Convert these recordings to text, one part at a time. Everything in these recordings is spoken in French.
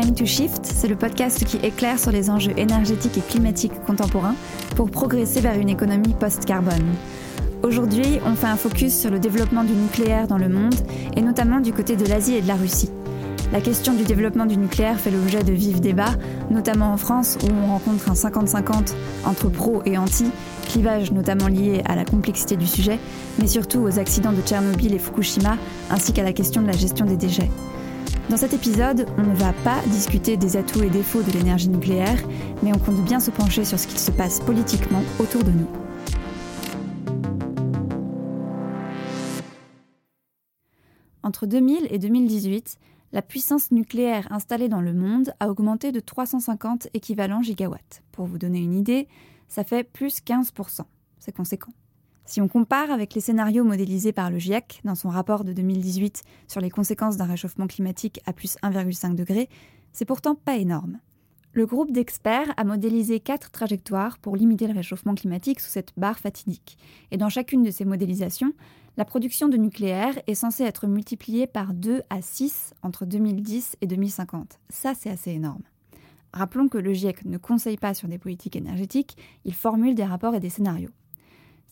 Time to Shift, c'est le podcast qui éclaire sur les enjeux énergétiques et climatiques contemporains pour progresser vers une économie post-carbone. Aujourd'hui, on fait un focus sur le développement du nucléaire dans le monde et notamment du côté de l'Asie et de la Russie. La question du développement du nucléaire fait l'objet de vifs débats, notamment en France où on rencontre un 50-50 entre pro et anti, clivage notamment lié à la complexité du sujet, mais surtout aux accidents de Tchernobyl et Fukushima, ainsi qu'à la question de la gestion des déchets. Dans cet épisode, on ne va pas discuter des atouts et défauts de l'énergie nucléaire, mais on compte bien se pencher sur ce qui se passe politiquement autour de nous. Entre 2000 et 2018, la puissance nucléaire installée dans le monde a augmenté de 350 équivalents gigawatts. Pour vous donner une idée, ça fait plus 15%. C'est conséquent. Si on compare avec les scénarios modélisés par le GIEC dans son rapport de 2018 sur les conséquences d'un réchauffement climatique à plus 1,5 degré, c'est pourtant pas énorme. Le groupe d'experts a modélisé quatre trajectoires pour limiter le réchauffement climatique sous cette barre fatidique. Et dans chacune de ces modélisations, la production de nucléaire est censée être multipliée par 2 à 6 entre 2010 et 2050. Ça, c'est assez énorme. Rappelons que le GIEC ne conseille pas sur des politiques énergétiques, il formule des rapports et des scénarios.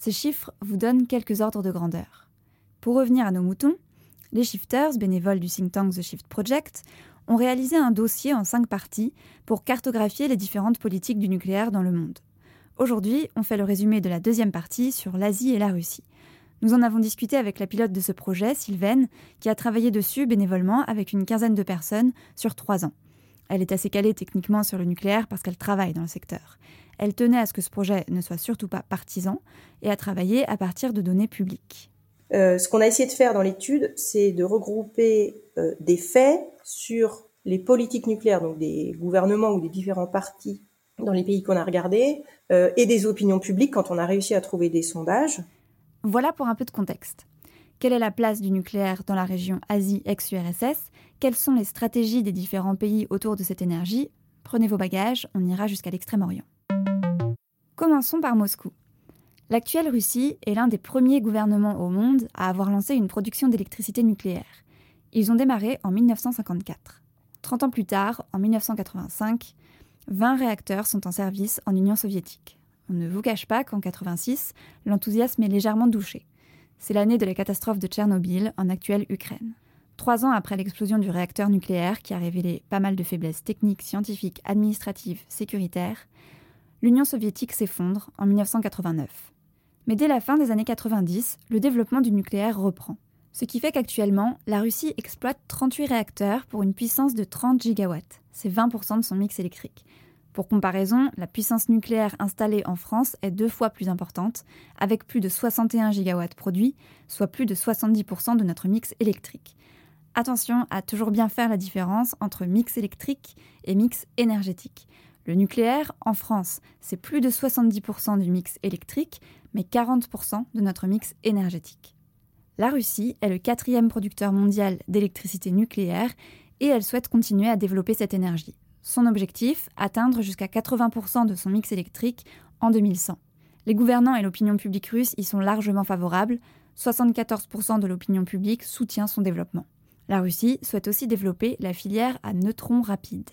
Ces chiffres vous donnent quelques ordres de grandeur. Pour revenir à nos moutons, les shifters, bénévoles du think tank The Shift Project, ont réalisé un dossier en cinq parties pour cartographier les différentes politiques du nucléaire dans le monde. Aujourd'hui, on fait le résumé de la deuxième partie sur l'Asie et la Russie. Nous en avons discuté avec la pilote de ce projet, Sylvaine, qui a travaillé dessus bénévolement avec une quinzaine de personnes sur trois ans. Elle est assez calée techniquement sur le nucléaire parce qu'elle travaille dans le secteur. Elle tenait à ce que ce projet ne soit surtout pas partisan et à travailler à partir de données publiques. Euh, ce qu'on a essayé de faire dans l'étude, c'est de regrouper euh, des faits sur les politiques nucléaires, donc des gouvernements ou des différents partis dans les pays qu'on a regardés, euh, et des opinions publiques quand on a réussi à trouver des sondages. Voilà pour un peu de contexte. Quelle est la place du nucléaire dans la région Asie ex-URSS Quelles sont les stratégies des différents pays autour de cette énergie? Prenez vos bagages, on ira jusqu'à l'Extrême-Orient. Commençons par Moscou. L'actuelle Russie est l'un des premiers gouvernements au monde à avoir lancé une production d'électricité nucléaire. Ils ont démarré en 1954. 30 ans plus tard, en 1985, 20 réacteurs sont en service en Union soviétique. On ne vous cache pas qu'en 86, l'enthousiasme est légèrement douché. C'est l'année de la catastrophe de Tchernobyl en actuelle Ukraine. Trois ans après l'explosion du réacteur nucléaire qui a révélé pas mal de faiblesses techniques, scientifiques, administratives, sécuritaires, l'Union soviétique s'effondre en 1989. Mais dès la fin des années 90, le développement du nucléaire reprend. Ce qui fait qu'actuellement, la Russie exploite 38 réacteurs pour une puissance de 30 gigawatts. C'est 20% de son mix électrique. Pour comparaison, la puissance nucléaire installée en France est deux fois plus importante, avec plus de 61 gigawatts produits, soit plus de 70% de notre mix électrique. Attention à toujours bien faire la différence entre mix électrique et mix énergétique. Le nucléaire, en France, c'est plus de 70% du mix électrique, mais 40% de notre mix énergétique. La Russie est le quatrième producteur mondial d'électricité nucléaire et elle souhaite continuer à développer cette énergie. Son objectif, atteindre jusqu'à 80% de son mix électrique en 2100. Les gouvernants et l'opinion publique russe y sont largement favorables, 74% de l'opinion publique soutient son développement. La Russie souhaite aussi développer la filière à neutrons rapides.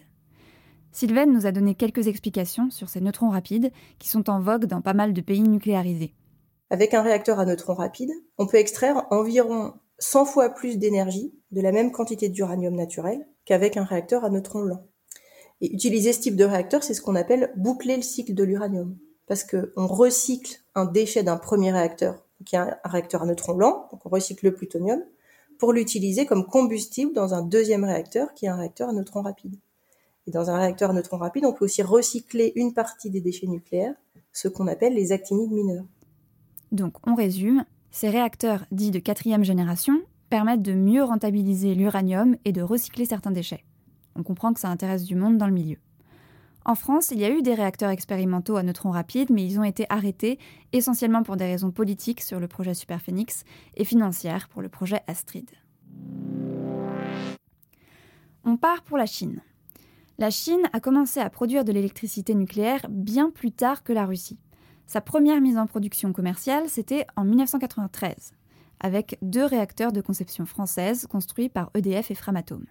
Sylvaine nous a donné quelques explications sur ces neutrons rapides qui sont en vogue dans pas mal de pays nucléarisés. Avec un réacteur à neutrons rapides, on peut extraire environ 100 fois plus d'énergie de la même quantité d'uranium naturel qu'avec un réacteur à neutrons lents. Et utiliser ce type de réacteur, c'est ce qu'on appelle boucler le cycle de l'uranium. Parce qu'on recycle un déchet d'un premier réacteur, qui est un réacteur à neutrons lents, donc on recycle le plutonium, pour l'utiliser comme combustible dans un deuxième réacteur, qui est un réacteur à neutrons rapides. Et dans un réacteur à neutrons rapides, on peut aussi recycler une partie des déchets nucléaires, ce qu'on appelle les actinides mineurs. Donc on résume, ces réacteurs dits de quatrième génération permettent de mieux rentabiliser l'uranium et de recycler certains déchets. On comprend que ça intéresse du monde dans le milieu. En France, il y a eu des réacteurs expérimentaux à neutrons rapides, mais ils ont été arrêtés essentiellement pour des raisons politiques sur le projet Superphénix et financières pour le projet Astrid. On part pour la Chine la Chine a commencé à produire de l'électricité nucléaire bien plus tard que la Russie. Sa première mise en production commerciale, c'était en 1993, avec deux réacteurs de conception française construits par EDF et Framatome.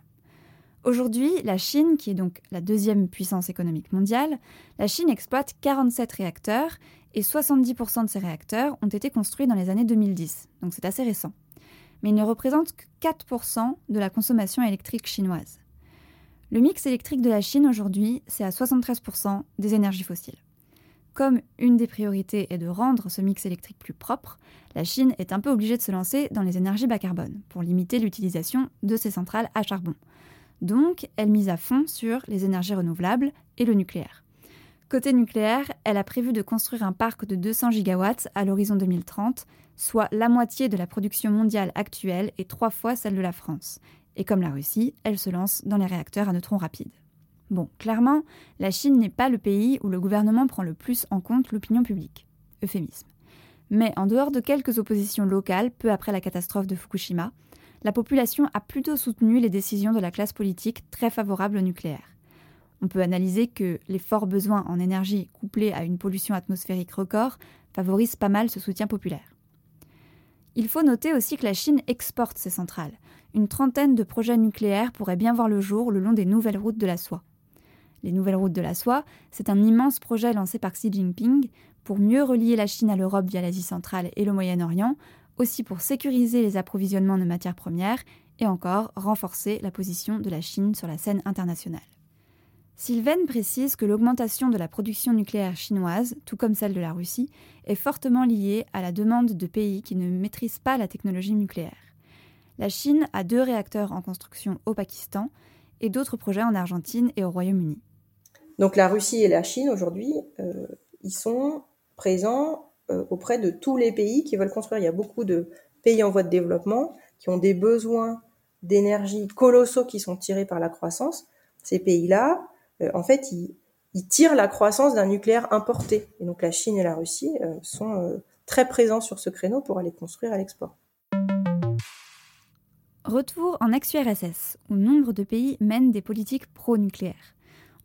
Aujourd'hui, la Chine, qui est donc la deuxième puissance économique mondiale, la Chine exploite 47 réacteurs et 70% de ces réacteurs ont été construits dans les années 2010, donc c'est assez récent. Mais ils ne représentent que 4% de la consommation électrique chinoise. Le mix électrique de la Chine aujourd'hui, c'est à 73% des énergies fossiles. Comme une des priorités est de rendre ce mix électrique plus propre, la Chine est un peu obligée de se lancer dans les énergies bas carbone pour limiter l'utilisation de ses centrales à charbon. Donc, elle mise à fond sur les énergies renouvelables et le nucléaire. Côté nucléaire, elle a prévu de construire un parc de 200 gigawatts à l'horizon 2030, soit la moitié de la production mondiale actuelle et trois fois celle de la France. Et comme la Russie, elle se lance dans les réacteurs à neutrons rapides. Bon, clairement, la Chine n'est pas le pays où le gouvernement prend le plus en compte l'opinion publique. Euphémisme. Mais en dehors de quelques oppositions locales peu après la catastrophe de Fukushima, la population a plutôt soutenu les décisions de la classe politique très favorable au nucléaire. On peut analyser que les forts besoins en énergie couplés à une pollution atmosphérique record favorisent pas mal ce soutien populaire. Il faut noter aussi que la Chine exporte ses centrales. Une trentaine de projets nucléaires pourraient bien voir le jour le long des nouvelles routes de la soie. Les nouvelles routes de la soie, c'est un immense projet lancé par Xi Jinping pour mieux relier la Chine à l'Europe via l'Asie centrale et le Moyen-Orient, aussi pour sécuriser les approvisionnements de matières premières et encore renforcer la position de la Chine sur la scène internationale. Sylvain précise que l'augmentation de la production nucléaire chinoise, tout comme celle de la Russie, est fortement liée à la demande de pays qui ne maîtrisent pas la technologie nucléaire. La Chine a deux réacteurs en construction au Pakistan et d'autres projets en Argentine et au Royaume-Uni. Donc la Russie et la Chine aujourd'hui, euh, ils sont présents euh, auprès de tous les pays qui veulent construire. Il y a beaucoup de pays en voie de développement qui ont des besoins d'énergie colossaux qui sont tirés par la croissance. Ces pays-là, en fait, ils, tirent la croissance d'un nucléaire importé. Et donc la Chine et la Russie euh, sont très présents sur ce créneau pour aller construire à l'export. Retour en ex-URSS, où nombre de pays mènent des politiques pro-nucléaires.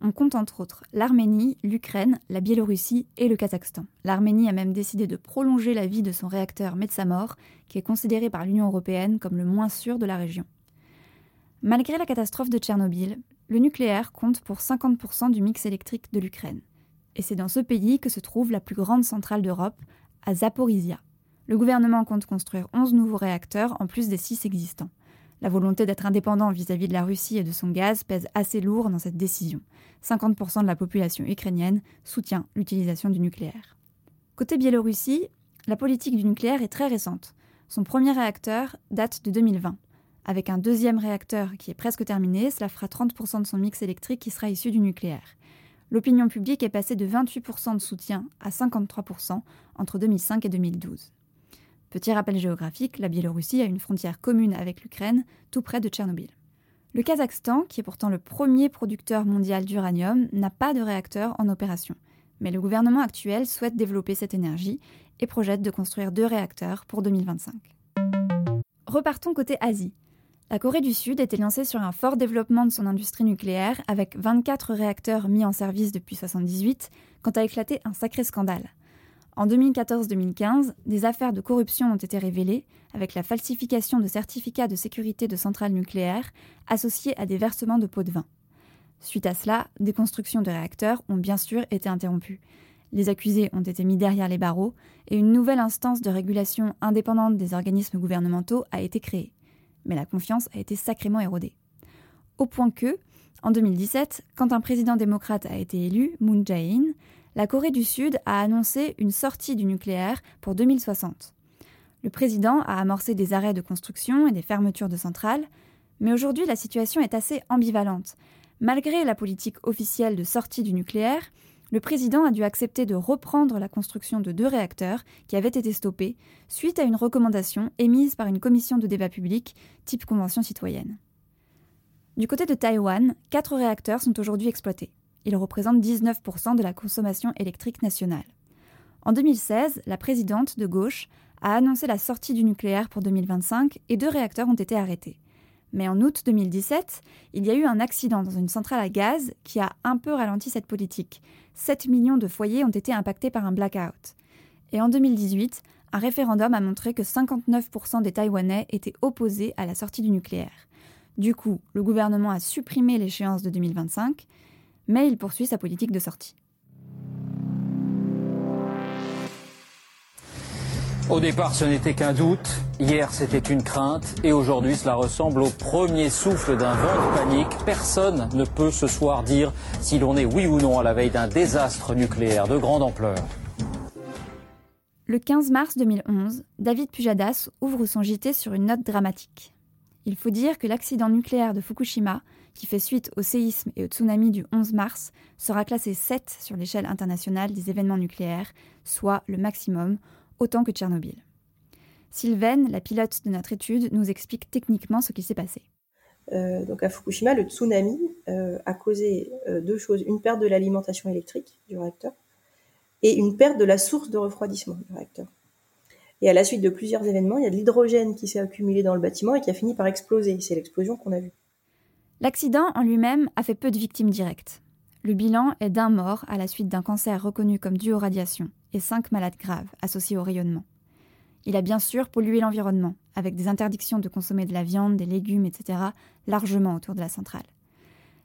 On compte entre autres l'Arménie, l'Ukraine, la Biélorussie et le Kazakhstan. L'Arménie a même décidé de prolonger la vie de son réacteur Metsamor, qui est considéré par l'Union européenne comme le moins sûr de la région. Malgré la catastrophe de Tchernobyl, le nucléaire compte pour 50% du mix électrique de l'Ukraine. Et c'est dans ce pays que se trouve la plus grande centrale d'Europe, à Zaporizhia. Le gouvernement compte construire 11 nouveaux réacteurs en plus des 6 existants. La volonté d'être indépendant vis-à-vis de la Russie et de son gaz pèse assez lourd dans cette décision. 50% de la population ukrainienne soutient l'utilisation du nucléaire. Côté Biélorussie, la politique du nucléaire est très récente. Son premier réacteur date de 2020. Avec un deuxième réacteur qui est presque terminé, cela fera 30% de son mix électrique qui sera issu du nucléaire. L'opinion publique est passée de 28% de soutien à 53% entre 2005 et 2012. Petit rappel géographique, la Biélorussie a une frontière commune avec l'Ukraine, tout près de Tchernobyl. Le Kazakhstan, qui est pourtant le premier producteur mondial d'uranium, n'a pas de réacteur en opération. Mais le gouvernement actuel souhaite développer cette énergie et projette de construire deux réacteurs pour 2025. Repartons côté Asie. La Corée du Sud était lancée sur un fort développement de son industrie nucléaire avec 24 réacteurs mis en service depuis 1978 quand a éclaté un sacré scandale. En 2014-2015, des affaires de corruption ont été révélées avec la falsification de certificats de sécurité de centrales nucléaires associés à des versements de pots de vin. Suite à cela, des constructions de réacteurs ont bien sûr été interrompues. Les accusés ont été mis derrière les barreaux et une nouvelle instance de régulation indépendante des organismes gouvernementaux a été créée. Mais la confiance a été sacrément érodée. Au point que, en 2017, quand un président démocrate a été élu, Moon Jae-in, la Corée du Sud a annoncé une sortie du nucléaire pour 2060. Le président a amorcé des arrêts de construction et des fermetures de centrales, mais aujourd'hui la situation est assez ambivalente. Malgré la politique officielle de sortie du nucléaire, le président a dû accepter de reprendre la construction de deux réacteurs qui avaient été stoppés suite à une recommandation émise par une commission de débat public type Convention citoyenne. Du côté de Taïwan, quatre réacteurs sont aujourd'hui exploités. Ils représentent 19% de la consommation électrique nationale. En 2016, la présidente de gauche a annoncé la sortie du nucléaire pour 2025 et deux réacteurs ont été arrêtés. Mais en août 2017, il y a eu un accident dans une centrale à gaz qui a un peu ralenti cette politique. 7 millions de foyers ont été impactés par un blackout. Et en 2018, un référendum a montré que 59% des Taïwanais étaient opposés à la sortie du nucléaire. Du coup, le gouvernement a supprimé l'échéance de 2025, mais il poursuit sa politique de sortie. Au départ, ce n'était qu'un doute, hier c'était une crainte, et aujourd'hui cela ressemble au premier souffle d'un vent de panique. Personne ne peut ce soir dire si l'on est oui ou non à la veille d'un désastre nucléaire de grande ampleur. Le 15 mars 2011, David Pujadas ouvre son JT sur une note dramatique. Il faut dire que l'accident nucléaire de Fukushima, qui fait suite au séisme et au tsunami du 11 mars, sera classé 7 sur l'échelle internationale des événements nucléaires, soit le maximum, autant que Tchernobyl. Sylvaine, la pilote de notre étude, nous explique techniquement ce qui s'est passé. Euh, donc à Fukushima, le tsunami euh, a causé euh, deux choses une perte de l'alimentation électrique du réacteur et une perte de la source de refroidissement du réacteur. Et à la suite de plusieurs événements, il y a de l'hydrogène qui s'est accumulé dans le bâtiment et qui a fini par exploser. C'est l'explosion qu'on a vue. L'accident en lui-même a fait peu de victimes directes. Le bilan est d'un mort à la suite d'un cancer reconnu comme dû aux radiations et cinq malades graves associés au rayonnement. Il a bien sûr pollué l'environnement, avec des interdictions de consommer de la viande, des légumes, etc., largement autour de la centrale.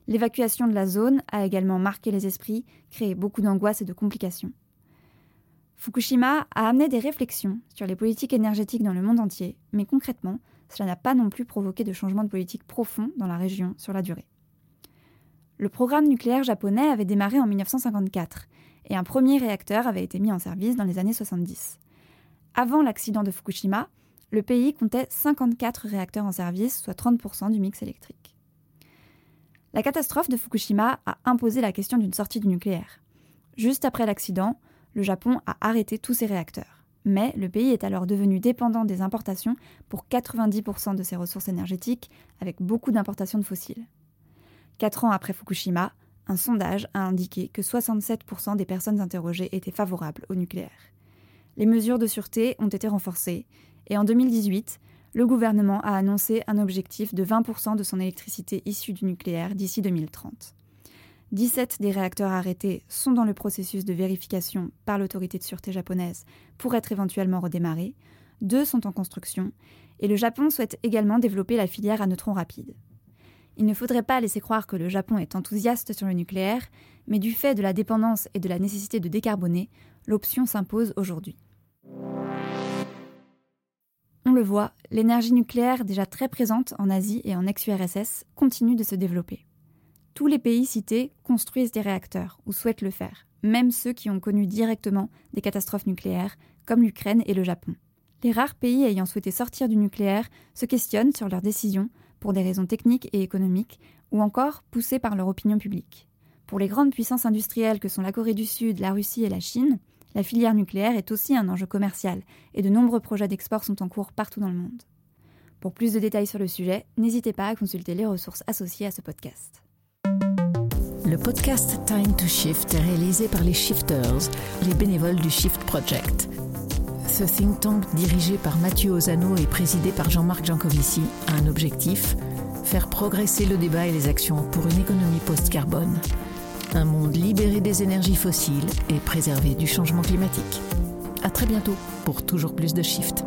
L'évacuation de la zone a également marqué les esprits, créé beaucoup d'angoisse et de complications. Fukushima a amené des réflexions sur les politiques énergétiques dans le monde entier, mais concrètement, cela n'a pas non plus provoqué de changements de politique profonds dans la région sur la durée. Le programme nucléaire japonais avait démarré en 1954 et un premier réacteur avait été mis en service dans les années 70. Avant l'accident de Fukushima, le pays comptait 54 réacteurs en service, soit 30% du mix électrique. La catastrophe de Fukushima a imposé la question d'une sortie du nucléaire. Juste après l'accident, le Japon a arrêté tous ses réacteurs. Mais le pays est alors devenu dépendant des importations pour 90% de ses ressources énergétiques, avec beaucoup d'importations de fossiles. Quatre ans après Fukushima, un sondage a indiqué que 67% des personnes interrogées étaient favorables au nucléaire. Les mesures de sûreté ont été renforcées et en 2018, le gouvernement a annoncé un objectif de 20% de son électricité issue du nucléaire d'ici 2030. 17 des réacteurs arrêtés sont dans le processus de vérification par l'autorité de sûreté japonaise pour être éventuellement redémarrés, deux sont en construction, et le Japon souhaite également développer la filière à neutrons rapides. Il ne faudrait pas laisser croire que le Japon est enthousiaste sur le nucléaire, mais du fait de la dépendance et de la nécessité de décarboner, l'option s'impose aujourd'hui. On le voit, l'énergie nucléaire, déjà très présente en Asie et en ex-URSS, continue de se développer. Tous les pays cités construisent des réacteurs ou souhaitent le faire, même ceux qui ont connu directement des catastrophes nucléaires, comme l'Ukraine et le Japon. Les rares pays ayant souhaité sortir du nucléaire se questionnent sur leurs décisions pour des raisons techniques et économiques, ou encore poussées par leur opinion publique. Pour les grandes puissances industrielles que sont la Corée du Sud, la Russie et la Chine, la filière nucléaire est aussi un enjeu commercial, et de nombreux projets d'export sont en cours partout dans le monde. Pour plus de détails sur le sujet, n'hésitez pas à consulter les ressources associées à ce podcast. Le podcast Time to Shift est réalisé par les Shifters, les bénévoles du Shift Project. Ce think tank dirigé par Mathieu Ozano et présidé par Jean-Marc Jancovici a un objectif faire progresser le débat et les actions pour une économie post-carbone. Un monde libéré des énergies fossiles et préservé du changement climatique. À très bientôt pour toujours plus de Shift.